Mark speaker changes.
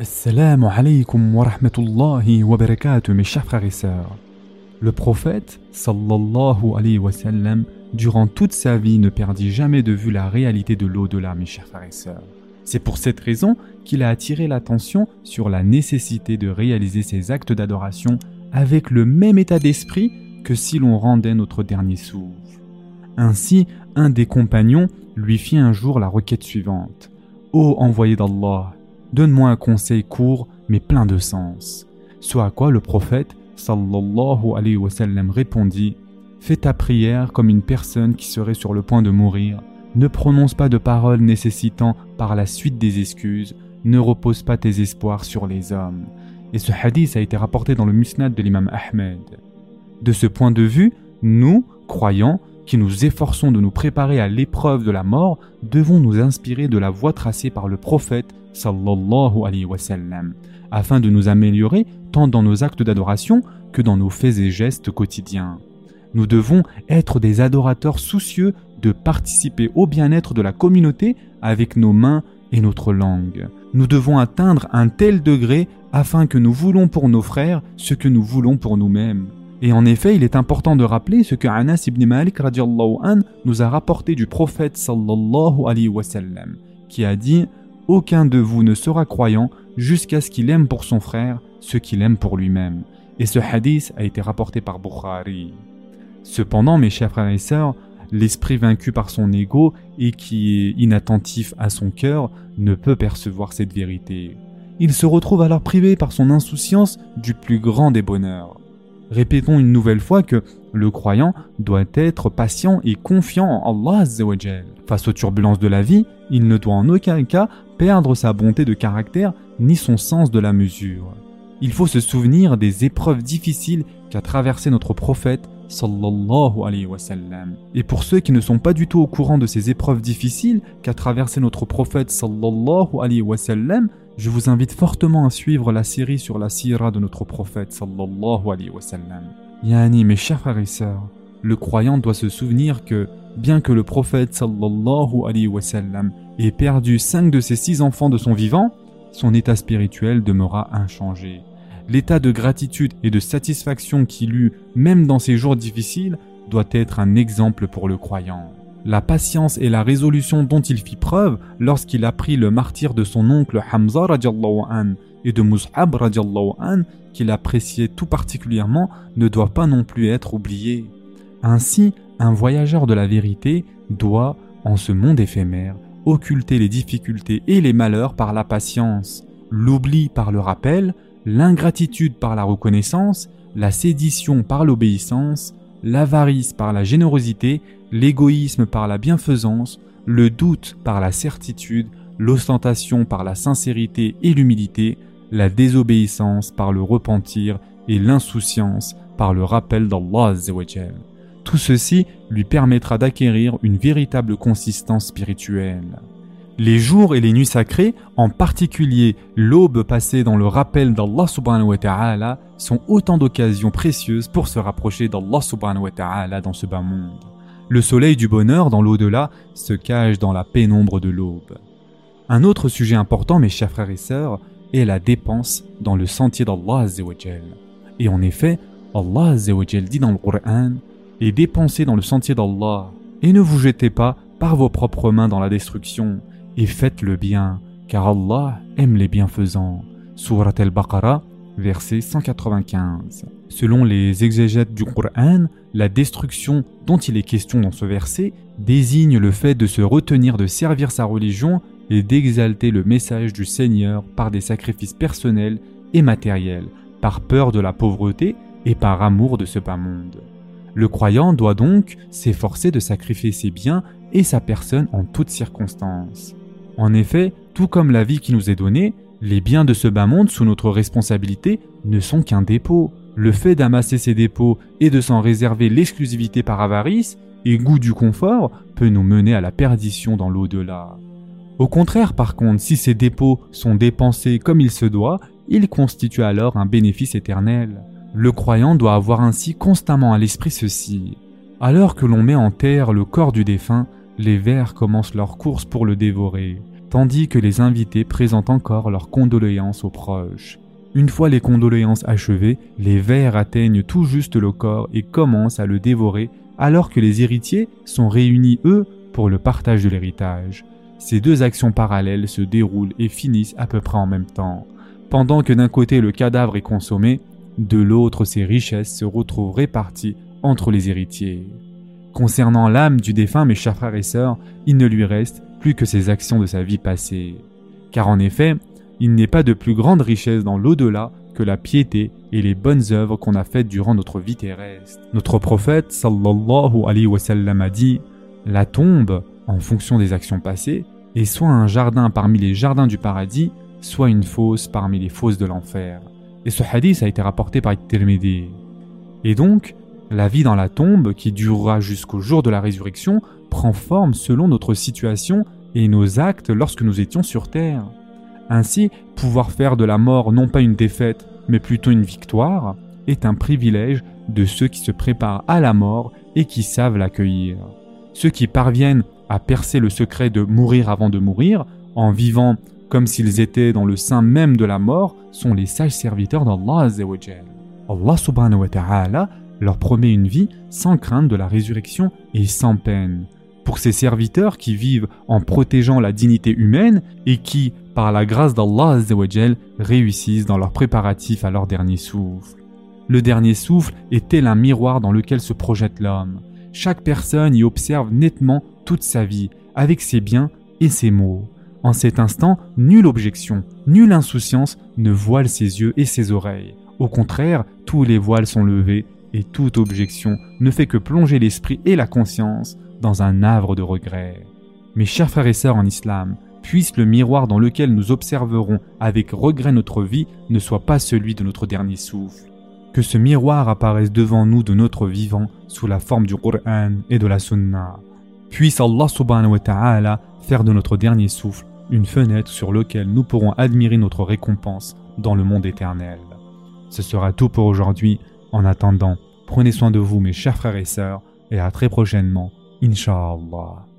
Speaker 1: Assalamu alaikum wa rahmatullahi wa barakatuh mes chers frères et sœurs. Le prophète sallallahu alayhi wa sallam durant toute sa vie ne perdit jamais de vue la réalité de l'au-delà mes chers frères et sœurs. C'est pour cette raison qu'il a attiré l'attention sur la nécessité de réaliser ces actes d'adoration avec le même état d'esprit que si l'on rendait notre dernier souffle. Ainsi, un des compagnons lui fit un jour la requête suivante. Ô envoyé d'Allah, Donne-moi un conseil court mais plein de sens. Soit à quoi le prophète sallallahu alayhi wa sallam répondit Fais ta prière comme une personne qui serait sur le point de mourir. Ne prononce pas de paroles nécessitant par la suite des excuses. Ne repose pas tes espoirs sur les hommes. Et ce hadith a été rapporté dans le musnad de l'imam Ahmed. De ce point de vue, nous, croyants, qui nous efforçons de nous préparer à l'épreuve de la mort, devons nous inspirer de la voie tracée par le prophète sallallahu alayhi wa sallam, afin de nous améliorer tant dans nos actes d'adoration que dans nos faits et gestes quotidiens. Nous devons être des adorateurs soucieux de participer au bien-être de la communauté avec nos mains et notre langue. Nous devons atteindre un tel degré afin que nous voulons pour nos frères ce que nous voulons pour nous-mêmes. Et en effet, il est important de rappeler ce que Anas ibn Malik an, nous a rapporté du prophète sallallahu alayhi wa sallam, qui a dit aucun de vous ne sera croyant jusqu'à ce qu'il aime pour son frère ce qu'il aime pour lui-même. Et ce hadith a été rapporté par Bukhari. Cependant, mes chers frères et sœurs, l'esprit vaincu par son ego et qui est inattentif à son cœur ne peut percevoir cette vérité. Il se retrouve alors privé par son insouciance du plus grand des bonheurs. Répétons une nouvelle fois que le croyant doit être patient et confiant en Allah Face aux turbulences de la vie, il ne doit en aucun cas perdre sa bonté de caractère ni son sens de la mesure. Il faut se souvenir des épreuves difficiles qu'a traversé notre prophète sallallahu alayhi. Et pour ceux qui ne sont pas du tout au courant de ces épreuves difficiles qu'a traversé notre prophète sallallahu alayhi je vous invite fortement à suivre la série sur la sira de notre prophète sallallahu alayhi wa sallam. Yani, mes chers frères et sœurs, le croyant doit se souvenir que, bien que le prophète sallallahu alayhi wa sallam ait perdu cinq de ses six enfants de son vivant, son état spirituel demeura inchangé. L'état de gratitude et de satisfaction qu'il eut même dans ces jours difficiles doit être un exemple pour le croyant la patience et la résolution dont il fit preuve lorsqu'il apprit le martyr de son oncle Hamza an, et de Mus'ab qu'il appréciait tout particulièrement ne doit pas non plus être oublié. Ainsi, un voyageur de la vérité doit, en ce monde éphémère, occulter les difficultés et les malheurs par la patience, l'oubli par le rappel, l'ingratitude par la reconnaissance, la sédition par l'obéissance, l'avarice par la générosité l'égoïsme par la bienfaisance, le doute par la certitude, l'ostentation par la sincérité et l'humilité, la désobéissance par le repentir et l'insouciance par le rappel d'Allah. Tout ceci lui permettra d'acquérir une véritable consistance spirituelle. Les jours et les nuits sacrées, en particulier l'aube passée dans le rappel d'Allah subhanahu wa ta'ala, sont autant d'occasions précieuses pour se rapprocher d'Allah subhanahu wa ta'ala dans ce bas monde. Le soleil du bonheur dans l'au-delà se cache dans la pénombre de l'aube. Un autre sujet important, mes chers frères et sœurs, est la dépense dans le sentier d'Allah Et en effet, Allah dit dans le Coran et dépensez dans le sentier d'Allah et ne vous jetez pas par vos propres mains dans la destruction et faites le bien car Allah aime les bienfaisants. Surat al-Baqarah verset 195. Selon les exégètes du Coran, la destruction dont il est question dans ce verset désigne le fait de se retenir de servir sa religion et d'exalter le message du Seigneur par des sacrifices personnels et matériels, par peur de la pauvreté et par amour de ce bas monde. Le croyant doit donc s'efforcer de sacrifier ses biens et sa personne en toutes circonstances. En effet, tout comme la vie qui nous est donnée, les biens de ce bas monde sous notre responsabilité ne sont qu'un dépôt. Le fait d'amasser ces dépôts et de s'en réserver l'exclusivité par avarice et goût du confort peut nous mener à la perdition dans l'au-delà. Au contraire, par contre, si ces dépôts sont dépensés comme il se doit, ils constituent alors un bénéfice éternel. Le croyant doit avoir ainsi constamment à l'esprit ceci. Alors que l'on met en terre le corps du défunt, les vers commencent leur course pour le dévorer. tandis que les invités présentent encore leurs condoléances aux proches. Une fois les condoléances achevées, les vers atteignent tout juste le corps et commencent à le dévorer alors que les héritiers sont réunis eux pour le partage de l'héritage. Ces deux actions parallèles se déroulent et finissent à peu près en même temps. Pendant que d'un côté le cadavre est consommé, de l'autre ses richesses se retrouvent réparties entre les héritiers. Concernant l'âme du défunt, mes chers frères et sœurs, il ne lui reste plus que ses actions de sa vie passée. Car en effet, il n'est pas de plus grande richesse dans l'au-delà que la piété et les bonnes œuvres qu'on a faites durant notre vie terrestre. Notre prophète sallallahu alayhi wa sallam a dit La tombe, en fonction des actions passées, est soit un jardin parmi les jardins du paradis, soit une fosse parmi les fosses de l'enfer. Et ce hadith a été rapporté par Tirmidhi. Et donc, la vie dans la tombe, qui durera jusqu'au jour de la résurrection, prend forme selon notre situation et nos actes lorsque nous étions sur terre. Ainsi, pouvoir faire de la mort non pas une défaite, mais plutôt une victoire, est un privilège de ceux qui se préparent à la mort et qui savent l'accueillir. Ceux qui parviennent à percer le secret de mourir avant de mourir, en vivant comme s'ils étaient dans le sein même de la mort, sont les sages serviteurs d'Allah Allah subhanahu wa ta'ala leur promet une vie sans crainte de la résurrection et sans peine. Pour ces serviteurs qui vivent en protégeant la dignité humaine et qui, par la grâce d'Allah réussissent dans leurs préparatifs à leur dernier souffle. Le dernier souffle est tel un miroir dans lequel se projette l'homme. Chaque personne y observe nettement toute sa vie, avec ses biens et ses maux. En cet instant, nulle objection, nulle insouciance ne voile ses yeux et ses oreilles. Au contraire, tous les voiles sont levés et toute objection ne fait que plonger l'esprit et la conscience dans un havre de regret. Mes chers frères et sœurs en islam, puisse le miroir dans lequel nous observerons avec regret notre vie ne soit pas celui de notre dernier souffle. Que ce miroir apparaisse devant nous de notre vivant sous la forme du Qur'an et de la Sunna. Puisse Allah subhanahu wa ta'ala faire de notre dernier souffle une fenêtre sur laquelle nous pourrons admirer notre récompense dans le monde éternel. Ce sera tout pour aujourd'hui. En attendant, prenez soin de vous mes chers frères et sœurs et à très prochainement, إن شاء الله.